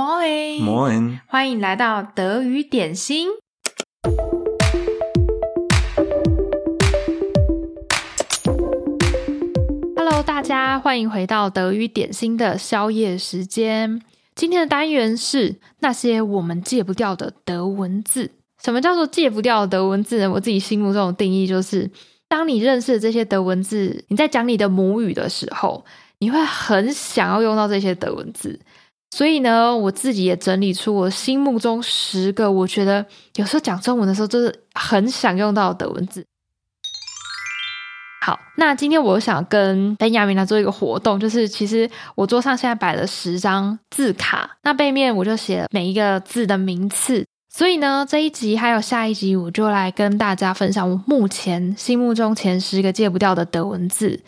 Moin Moin，欢迎来到德语点心。Hello，大家欢迎回到德语点心的宵夜时间。今天的单元是那些我们戒不掉的德文字。什么叫做戒不掉的德文字呢？我自己心目中的定义就是，当你认识这些德文字，你在讲你的母语的时候，你会很想要用到这些德文字。所以呢，我自己也整理出我心目中十个，我觉得有时候讲中文的时候，就是很想用到的德文字。好，那今天我想跟 Benjamin 来做一个活动，就是其实我桌上现在摆了十张字卡，那背面我就写了每一个字的名次。所以呢，这一集还有下一集，我就来跟大家分享我目前心目中前十个戒不掉的德文字。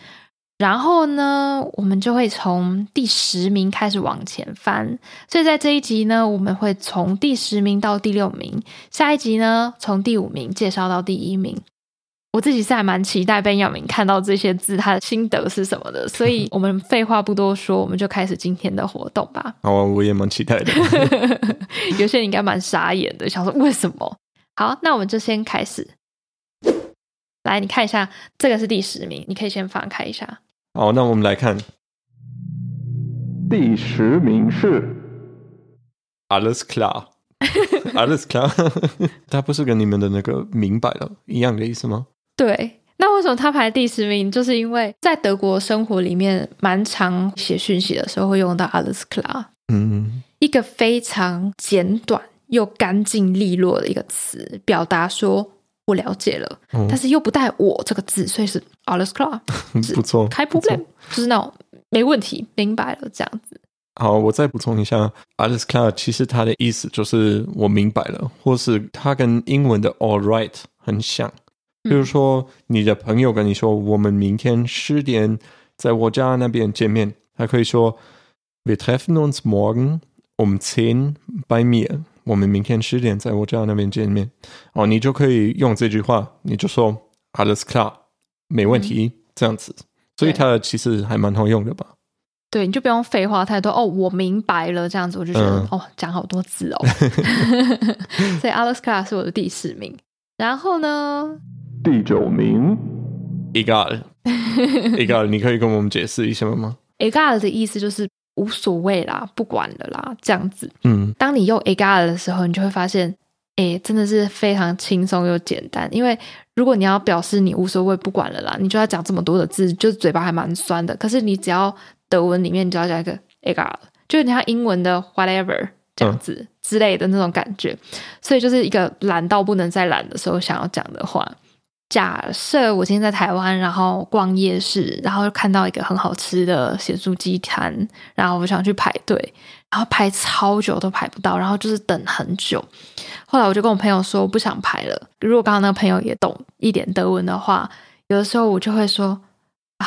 然后呢，我们就会从第十名开始往前翻。所以在这一集呢，我们会从第十名到第六名。下一集呢，从第五名介绍到第一名。我自己是还蛮期待 Benjamin 看到这些字，他的心得是什么的。所以我们废话不多说，我们就开始今天的活动吧。好，我也蛮期待的。有些人应该蛮傻眼的，想说为什么？好，那我们就先开始。来，你看一下，这个是第十名，你可以先翻开一下。好，那我们来看，第十名是 Alles klar，Alles klar，它不是跟你们的那个明白了一样的意思吗？对，那为什么它排第十名？就是因为在德国生活里面，蛮常写讯息的时候会用到 Alles klar，嗯，一个非常简短又干净利落的一个词，表达说。我了解了，嗯、但是又不带“我”这个字，所以是 alles klar，不错，开 problem，就是那种没问题，明白了这样子。好，我再补充一下，alles klar 其实它的意思就是我明白了，或是它跟英文的 all right 很像。比如说，你的朋友跟你说，我们明天十点在我家那边见面，他可以说 Wir treffen uns morgen um zehn bei mir。我们明天十点在我家那边见面，哦，你就可以用这句话，你就说 alles klar，没问题，嗯、这样子，所以它其实还蛮好用的吧？对，你就不用废话太多哦，我明白了，这样子我就觉得、嗯、哦，讲好多字哦，所以 alles klar 是我的第十名，然后呢，第九名，egal，egal，你可以跟我们解释一下吗？egal 的意思就是。无所谓啦，不管了啦，这样子。嗯，当你用 egal 的时候，你就会发现，哎，真的是非常轻松又简单。因为如果你要表示你无所谓、不管了啦，你就要讲这么多的字，就是嘴巴还蛮酸的。可是你只要德文里面，你就要讲一个 egal，就是你像英文的 whatever 这样子之类的那种感觉。嗯、所以就是一个懒到不能再懒的时候想要讲的话。假设我今天在台湾，然后逛夜市，然后看到一个很好吃的咸酥鸡摊，然后我想去排队，然后排超久都排不到，然后就是等很久。后来我就跟我朋友说，我不想排了。如果刚刚那个朋友也懂一点德文的话，有的时候我就会说啊，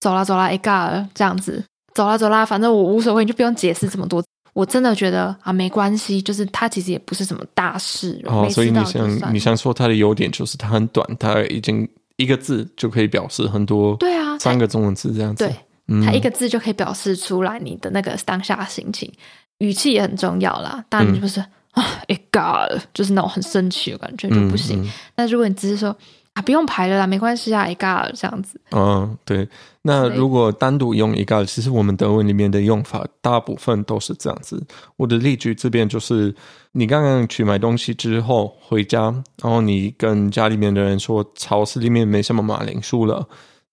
走啦走啦，egal，这样子，走啦走啦，反正我无所谓，你就不用解释这么多。我真的觉得啊，没关系，就是它其实也不是什么大事。哦，所以你想你想说它的优点就是它很短，它已经一个字就可以表示很多。对啊，三个中文字这样子。对，它一个字就可以表示出来你的那个当下心情，嗯、语气也很重要啦。当然就是、嗯、啊，egal，就是那种很生气的感觉就不行。那、如果你只是说。啊，不用排了啦，没关系啊，egal 这样子。嗯，对。那如果单独用 egal，其实我们德文里面的用法大部分都是这样子。我的例句这边就是，你刚刚去买东西之后回家，然后你跟家里面的人说，超市里面没什么马铃薯了，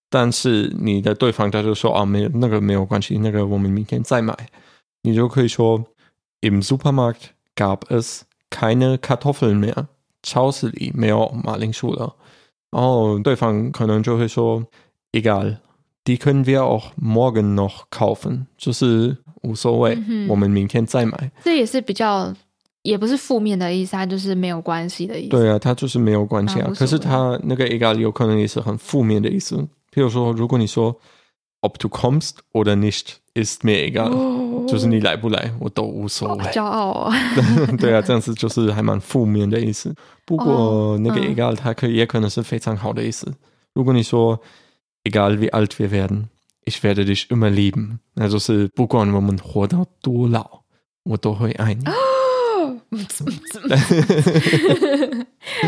但是你的对方他就说啊，没有那个没有关系，那个我们明天再买。你就可以说，Im Supermarkt gab es keine Kartoffeln mehr，超市里没有马铃薯了。然后对方可能就会说，egal，die können wir auch morgen noch kaufen，就是无所谓，嗯、我们明天再买。这也是比较，也不是负面的意思，它就是没有关系的意思。对啊，它就是没有关系啊。可是它那个 egal 有可能也是很负面的意思。譬如说，如果你说 ，ob du kommst oder nicht ist mir egal，、哦、就是你来不来我都无所谓。骄傲啊！对啊，这样子就是还蛮负面的意思。不过那个 egal 它可以也可能是非常好的意思。如果你说 egal wie alt wir werden，ich werde dich immer lieben，那就是不管我们活到多老， 我都会爱你。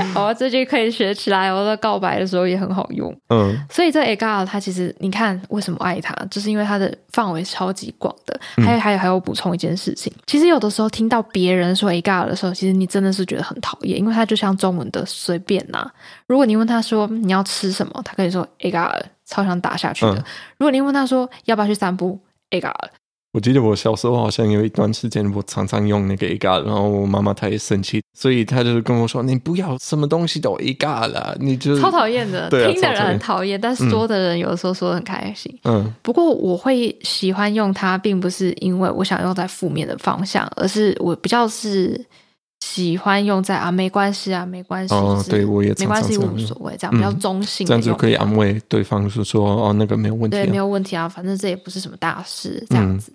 好，这句可以学起来。我在告白的时候也很好用。嗯，所以这 “egal” 它其实，你看为什么爱它，就是因为它的范围超级广的。还有，还有，还有补充一件事情，其实有的时候听到别人说 “egal” 的时候，其实你真的是觉得很讨厌，因为它就像中文的随便呐。如果你问他说你要吃什么，他可以说 “egal”，超想打下去的。如果你问他说要不要去散步，“egal”。我记得我小时候好像有一段时间，我常常用那个 egal，然后我妈妈她也生气，所以她就跟我说：“你不要什么东西都 egal 了，你就超讨厌的。对啊”听的人很讨厌，但是说的人有的时候说的很开心。嗯，不过我会喜欢用它，并不是因为我想用在负面的方向，而是我比较是喜欢用在啊没关系啊没关系。哦，对我也没关系，无所谓，这样比较中性，这样就可以安慰对方，说说哦那个没有问题，对，没有问题啊，反正这也不是什么大事，这样子。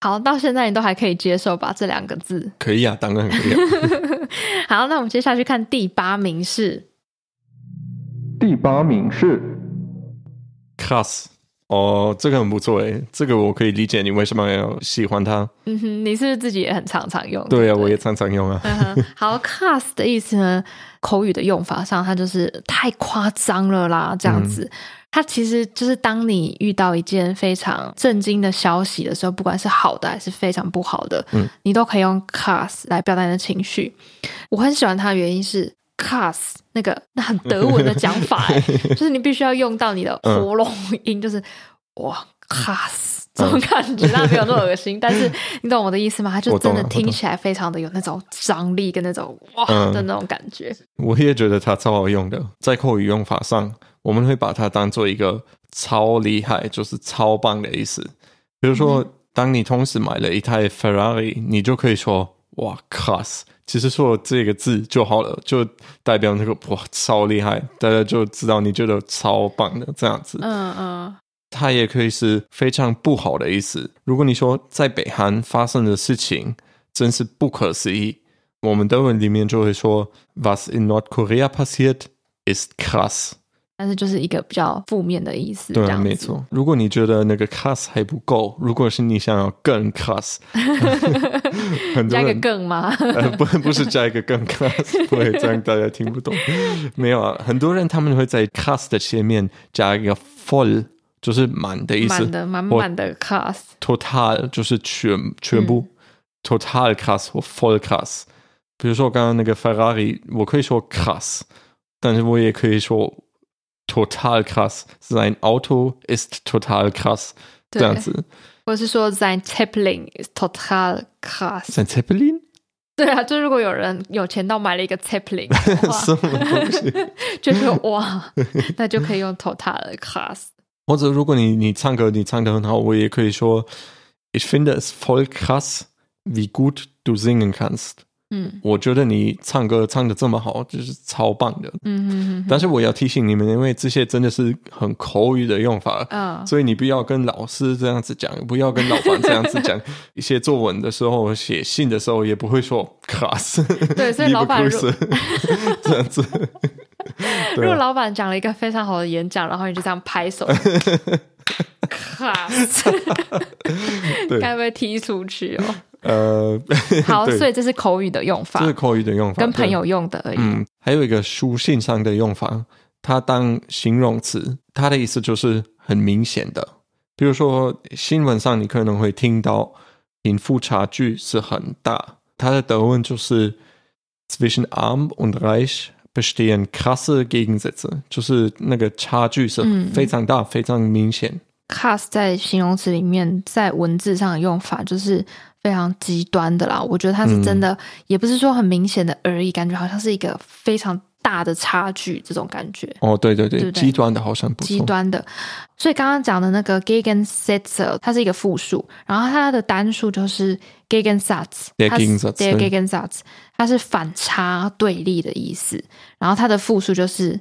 好，到现在你都还可以接受吧？这两个字可以啊，当然可以啊。好，那我们接下去看第八名是，第八名是 krass 哦，这个很不错哎，这个我可以理解你为什么要喜欢它。嗯哼，你是不是自己也很常常用？对啊，对我也常常用啊。嗯、好 krass 的意思呢，口语的用法上，它就是太夸张了啦，这样子。嗯它其实就是当你遇到一件非常震惊的消息的时候，不管是好的还是非常不好的，嗯，你都可以用 cuss 来表达你的情绪。我很喜欢它的原因是 cuss 那个那很德文的讲法，就是你必须要用到你的喉咙音，就是哇 krass 这种感觉，那没有那么恶心，但是你懂我的意思吗？它就真的听起来非常的有那种张力跟那种哇的那种感觉。我也觉得它超好用的，在口语用法上。我们会把它当做一个超厉害，就是超棒的意思。比如说，当你同时买了一台 Ferrari，你就可以说“哇，krass”。其实说这个字就好了，就代表那个“哇，超厉害”，大家就知道你觉得超棒的这样子。嗯嗯。它也可以是非常不好的意思。如果你说在北韩发生的事情真是不可思议，我们德文里面就会说 “Was in Nordkorea passiert ist krass”。但是就是一个比较负面的意思，对，没错。如果你觉得那个 krass 还不够，如果是你想要更 krass，加一个更吗？呃，不，不是加一个更 krass，不会这样大家听不懂。没有啊，很多人他们会在 krass 的前面加一个 voll，就是满的意思，满的满满的 krass。total 就是全全部、嗯、total krass 或 voll krass。比如说我刚刚那个 Ferrari，我可以说 krass，但是我也可以说。total krass, sein Auto ist total krass，这样子。或是说 sein Zeppelin ist total krass。sein Zeppelin？对啊，就如果有人有钱到买了一个 Zeppelin，什么东西？就是哇，那就可以用 total krass。 或者如果你你唱歌你唱得很好，我也可以说 Ich finde es voll krass, wie gut du singen kannst。 嗯，我觉得你唱歌唱的这么好，就是超棒的。但是我要提醒你们，因为这些真的是很口语的用法，哦、所以你不要跟老师这样子讲，不要跟老板这样子讲。一些作文的时候、写信的时候，也不会说 “class”。对，所以 老板是 这样子。如果老板讲了一个非常好的演讲，然后你就这样拍手，krass，该不会踢出去哦？呃，好，所以这是口语的用法，这是口语的用法，跟朋友用的而已。嗯，还有一个书信上的用法，它当形容词，它的意思就是很明显的。比如说新闻上，你可能会听到贫富差距是很大，它的德文就是 zwischen arm und reich bestehen krasse Gegensätze，就是那个差距是非常大，嗯、非常明显。krass 在形容词里面，在文字上的用法就是。非常极端的啦，我觉得它是真的，嗯、也不是说很明显的而已，感觉好像是一个非常大的差距，这种感觉。哦，对对对，对对极端的好像不错。极端的，所以刚刚讲的那个 Gegensätze，它是一个复数，然后它的单数就是 Gegensatz，对 Gegensatz，它是反差对立的意思，然后它的复数就是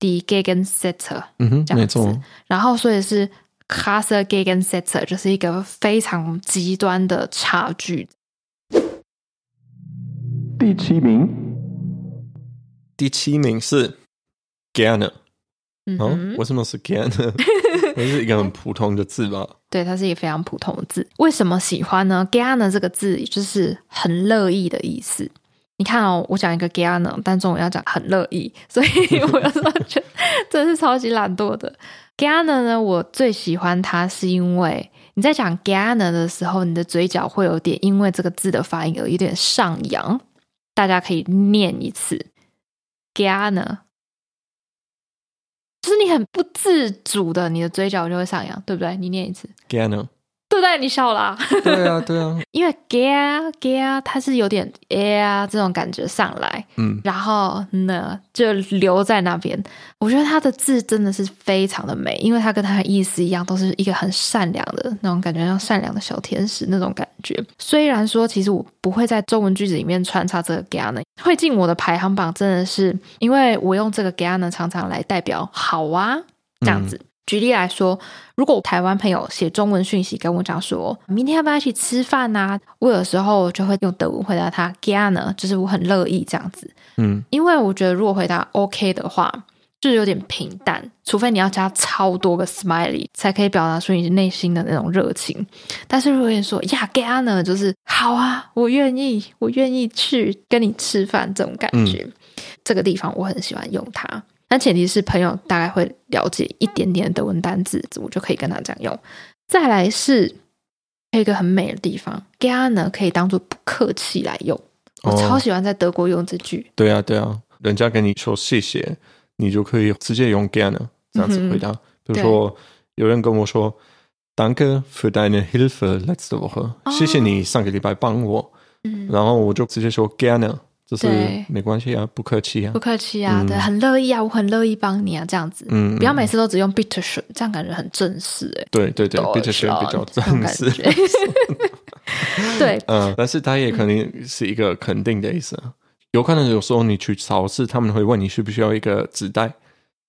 Die Gegensätze，嗯哼，这样子，没错。然后所以是。Krasser Gegensätze 就是一个非常极端的差距。第七名，第七名是 gerne。嗯，为什么是 gerne？这是一个很普通的字吧？对，它是一个非常普通的字。为什么喜欢呢？gerne 这个字就是很乐意的意思。你看哦，我讲一个 gerne，但中文要讲很乐意，所以 我有时候觉得真是超级懒惰的。gerne 呢，我最喜欢它是因为你在讲 gerne 的时候，你的嘴角会有点因为这个字的发音有一点上扬。大家可以念一次 gerne，就是你很不自主的，你的嘴角就会上扬，对不对？你念一次 gerne。对不对？你笑啦。对啊，对啊。因为 ger ger 它是有点 air 这种感觉上来，嗯，然后呢就留在那边。我觉得它的字真的是非常的美，因为它跟它的意思一样，都是一个很善良的那种感觉，像善良的小天使那种感觉。虽然说，其实我不会在中文句子里面穿插这个 ger 呢，会进我的排行榜，真的是因为我用这个 ger 呢，常常来代表好啊这样子。嗯举例来说，如果台湾朋友写中文讯息跟我讲说，明天要不要一起吃饭啊？我有时候就会用德文回答他 gerne，就是我很乐意这样子。嗯，因为我觉得如果回答 OK 的话，就是有点平淡，除非你要加超多个 smiley 才可以表达出你内心的那种热情。但是如果你说呀 gerne，就是好啊，我愿意，我愿意去跟你吃饭这种感觉，嗯、这个地方我很喜欢用它。但前提是朋友大概会了解一点点的德文单字，我就可以跟他这样用。再来是还有一个很美的地方，gerne 可以当做不客气来用。我超喜欢在德国用这句。哦、对啊，对啊，人家跟你说谢谢，你就可以直接用 gerne 这样子回答。嗯、比如说有人跟我说，Danke für deine Hilfe letzte Woche，哦、谢谢你上个礼拜帮我。嗯、然后我就直接说 gerne。就是没关系啊，不客气啊，不客气啊，对，很乐意啊，我很乐意帮你啊，这样子，嗯，不要每次都只用 bitte schön，这样感觉很正式哎，对对对，bitte schön 比较正式，对，嗯，但是它也肯定是一个肯定的意思，有可能有时候你去超市，他们会问你需不需要一个纸袋，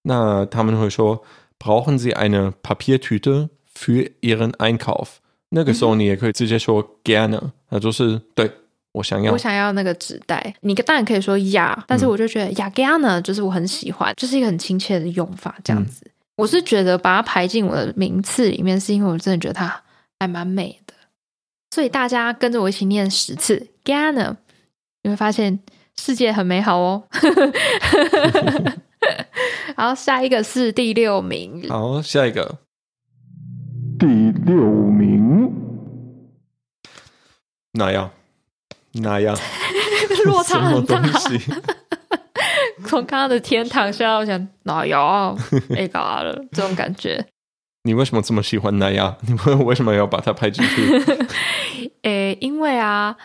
那他们会说 brauchen Sie eine Papiertüte für Ihren Einkauf？那个时候你也可以直接说 gerne，那就是对。我想要，我想要那个纸袋。你当然可以说呀，但是我就觉得呀 gerne 就是我很喜欢，就是一个很亲切的用法，这样子。嗯、我是觉得把它排进我的名次里面，是因为我真的觉得它还蛮美的。所以大家跟着我一起念十次 Gana，你会发现世界很美好哦。然后下一个是第六名，好，下一个第六名，哪样？哪样？落差很大。从刚刚的天堂下到想哪样？哎，搞了 这种感觉。你为什么这么喜欢哪样？你问为什么要把它拍进去？诶，因为啊。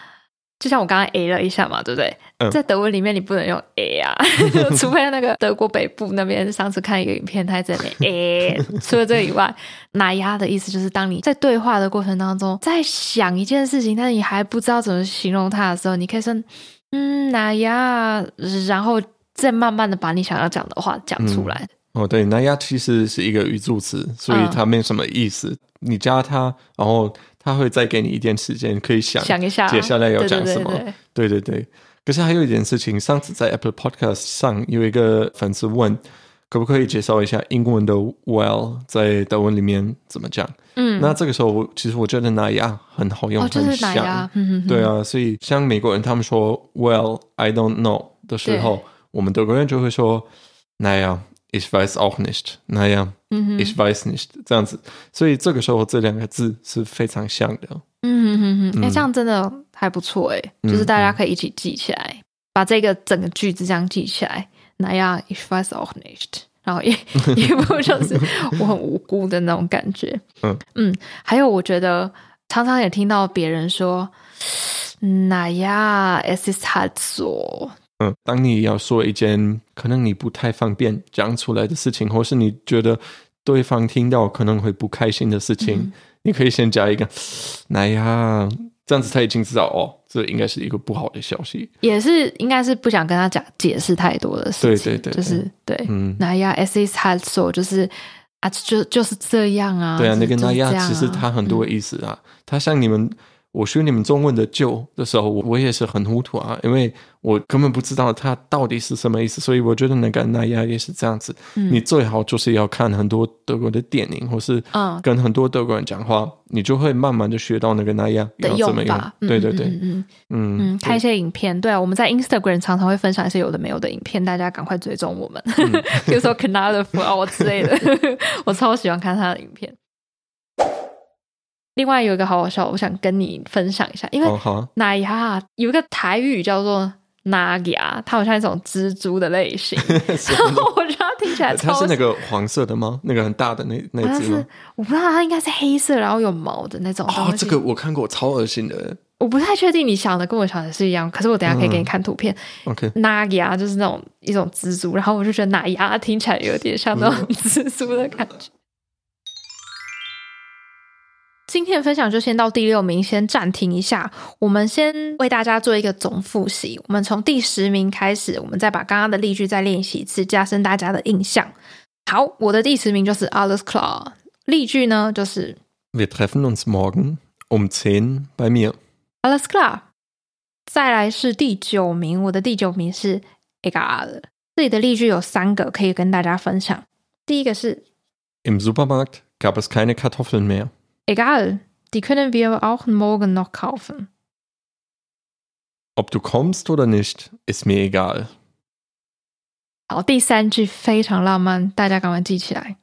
就像我刚刚 A 了一下嘛，对不对？嗯、在德文里面你不能用 A 啊，除非那个德国北部那边上次看一个影片，他在那边 A。除了这个以外，哪呀的意思就是当你在对话的过程当中，在想一件事情，但是你还不知道怎么形容它的时候，你可以说嗯哪呀，然后再慢慢的把你想要讲的话讲出来。嗯、哦，对，哪呀其实是一个语助词，所以它没什么意思。嗯、你加它，然后。他会再给你一点时间，可以想想一下，接下来要讲什么。对对对，可是还有一件事情，上次在 Apple Podcast 上有一个粉丝问，可不可以介绍一下英文的 well 在德文里面怎么讲？嗯，那这个时候其实我觉得哪呀很好用，很像。对啊，所以像美国人他们说 well I don't know 的时候，我们德国人就会说哪呀。Ich weiß auch nicht，那样，ich weiß nicht，这样子，所以这个时候这两个字是非常像的。嗯哼哼哼，哎，这样真的还不错哎，就是大家可以一起记起来，把这个整个句子这样记起来。那样，ich weiß auch nicht，然后一一副就是我很无辜的那种感觉。嗯嗯，还有我觉得常常也听到别人说，那样，es ist halt so。嗯，当你要说一件可能你不太方便讲出来的事情，或是你觉得对方听到可能会不开心的事情，嗯、你可以先加一个“那呀”，这样子他已经知道哦，这应该是一个不好的消息。也是应该是不想跟他讲解释太多的事情，对对对，就是对。嗯，那呀，es ist halt so，就是啊，就就是这样啊。对啊，那个那呀，其实它很多意思啊，它、嗯、像你们。我学你们中文的就的时候，我也是很糊涂啊，因为我根本不知道它到底是什么意思。所以我觉得那个那亚也是这样子，嗯、你最好就是要看很多德国的电影，或是跟很多德国人讲话，嗯、你就会慢慢的学到那个那亚要怎么用。对对对，嗯嗯嗯，嗯，看一些影片，对啊，我们在 Instagram 常常会分享一些有的没有的影片，大家赶快追踪我们，嗯、比如说 Canada Flower 之类的，我超喜欢看他的影片。另外有一个好好笑，我想跟你分享一下，因为哪呀有一个台语叫做哪呀，它好像一种蜘蛛的类型，然 后 我觉得它听起来超，它是那个黄色的吗？那个很大的那那只吗？我不知道，它应该是黑色，然后有毛的那种。哦，这个我看过，超恶心的。我不太确定你想的跟我想的是一样，可是我等下可以给你看图片。嗯、OK，哪呀就是那种一种蜘蛛，然后我就觉得哪呀听起来有点像那种 蜘蛛的感觉。嗯今天的分享就先到第六名，先暂停一下。我们先为大家做一个总复习。我们从第十名开始，我们再把刚刚的例句再练习一次，加深大家的印象。好，我的第十名就是 Alles klar。例句呢就是 Wir treffen uns morgen um zehn bei mir。Alles klar。再来是第九名，我的第九名是 Egal。这里的例句有三个可以跟大家分享。第一个是 Im Supermarkt gab es keine Kartoffeln mehr。Egal, die können wir auch morgen noch kaufen. Ob du kommst oder nicht, ist mir egal. 好，第三句非常浪漫，大家赶快记起来。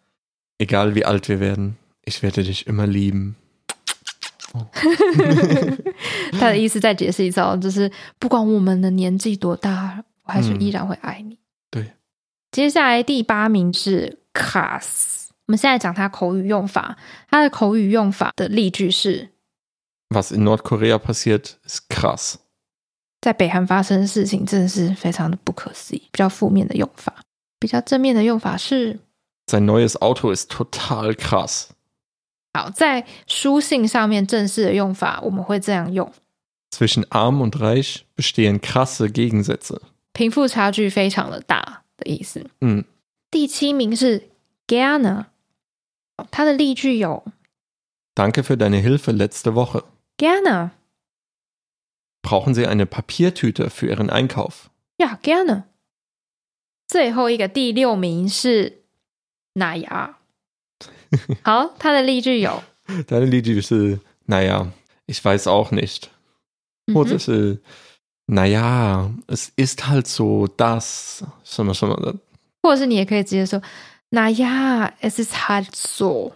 Egal wie alt wir werden, ich werde dich immer lieben。他的意思再解释一次哦，就是不管我们的年纪多大，我还是依然会爱你。嗯、对，接下来第八名是 krass。我 们现在讲它口语用法，它的口语用法的例句是：Was in Nordkorea passiert ist krass。在北韩发生的事情真的是非常的不可思议。比较负面的用法，比较正面的用法是：Sein neues Auto ist total krass。好，在书信上面正式的用法，我们会这样用：Zwischen arm und reich bestehen krasse Gegensätze。贫富差距非常的大的意思。嗯，第七名是 gerne。它的例句有：Danke für deine Hilfe letzte Woche. Gerne. Brauchen Sie eine Papiertüte für Ihren Einkauf? Ja, gerne. 最后一个第六名是哪呀？好，它的例句有：它的例句是哪呀？Ich weiß auch nicht. 或者是哪呀？Es ist halt so das 什么什么的。或者是你也可以直接说。 那呀，es ist halt so，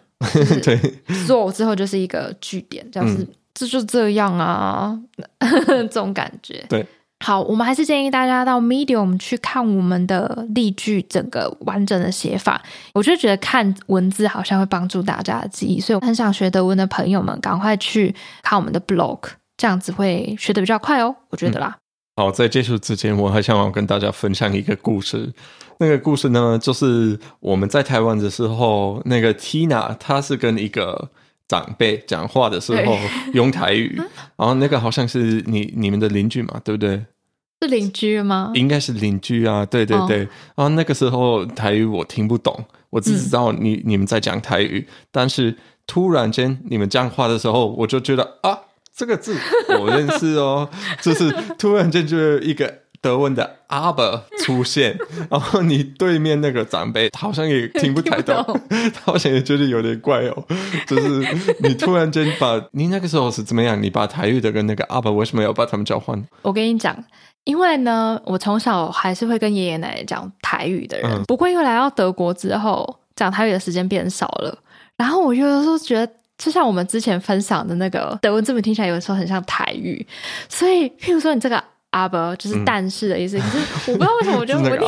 对，so 之后就是一个句点，这样子，这就这样啊，这种感觉。对，好，我们还是建议大家到 Medium 去看我们的例句整个完整的写法。我就觉得看文字好像会帮助大家的记忆，所以我很想学德文的朋友们赶快去看我们的 blog，这样子会学的比较快哦，我觉得啦。嗯、好，在结束之前，我还想要跟大家分享一个故事。那个故事呢，就是我们在台湾的时候，那个 Tina 她是跟一个长辈讲话的时候用台语，然后那个好像是你你们的邻居嘛，对不对？是邻居吗？应该是邻居啊，对对对。哦、然后那个时候台语我听不懂，我只知道你、嗯、你们在讲台语，但是突然间你们讲话的时候，我就觉得啊，这个字我认识哦，就是突然间就有一个。德文的 aber 出现，然后你对面那个长辈好像也听不太懂，他 好像也觉得有点怪哦。就是你突然间把你那个时候是怎么样？你把台语的跟那个 aber 为什么要把他们交换？我跟你讲，因为呢，我从小还是会跟爷爷奶奶讲台语的人，嗯、不过因为来到德国之后，讲台语的时间变少了，然后我有的时候觉得，就像我们之前分享的那个德文字母听起来有时候很像台语，所以譬如说你这个。就是但是的意思，可是我不知道为什么我觉得 我念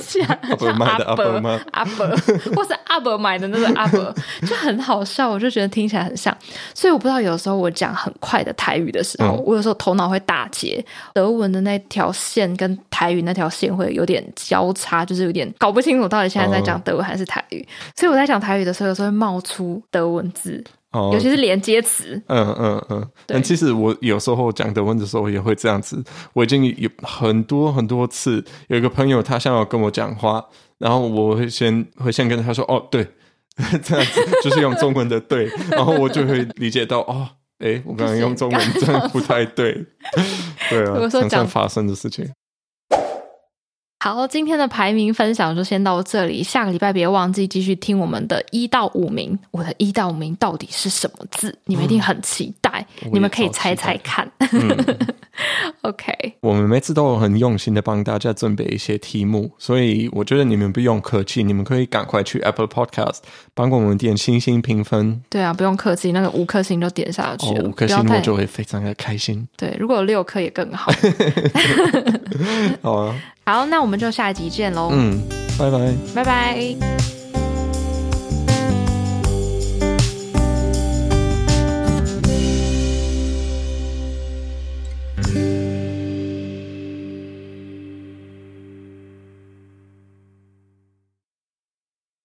起来很像 aber，aber 或是 aber 买的那个 aber 就很好笑，我就觉得听起来很像，所以我不知道有的时候我讲很快的台语的时候，我有时候头脑会打结，德文的那条线跟台语那条线会有点交叉，就是有点搞不清楚到底现在在讲德文还是台语，所以我在讲台语的时候，有时候会冒出德文字。尤其是连接词，嗯嗯嗯。但其实我有时候讲德文的时候也会这样子。我已经有很多很多次，有一个朋友他想要跟我讲话，然后我会先会先跟他说：“哦，对，这样子就是用中文的对。”然后我就会理解到哦，哎，我刚刚用中文真的不太对。对啊，常常发生的事情。好，今天的排名分享就先到这里。下个礼拜别忘记继续听我们的一到五名。我的一到五名到底是什么字？你们一定很期待，嗯、你们可以猜猜看。嗯、OK，我们每次都有很用心的帮大家准备一些题目，所以我觉得你们不用客气，你们可以赶快去 Apple Podcast 帮我们点星星评分。对啊，不用客气，那个五颗星都点下去了。哦、五颗星我就会非常的开心。对，如果有六颗也更好。好啊。好，那我们就下一集见喽。嗯，拜拜，拜拜。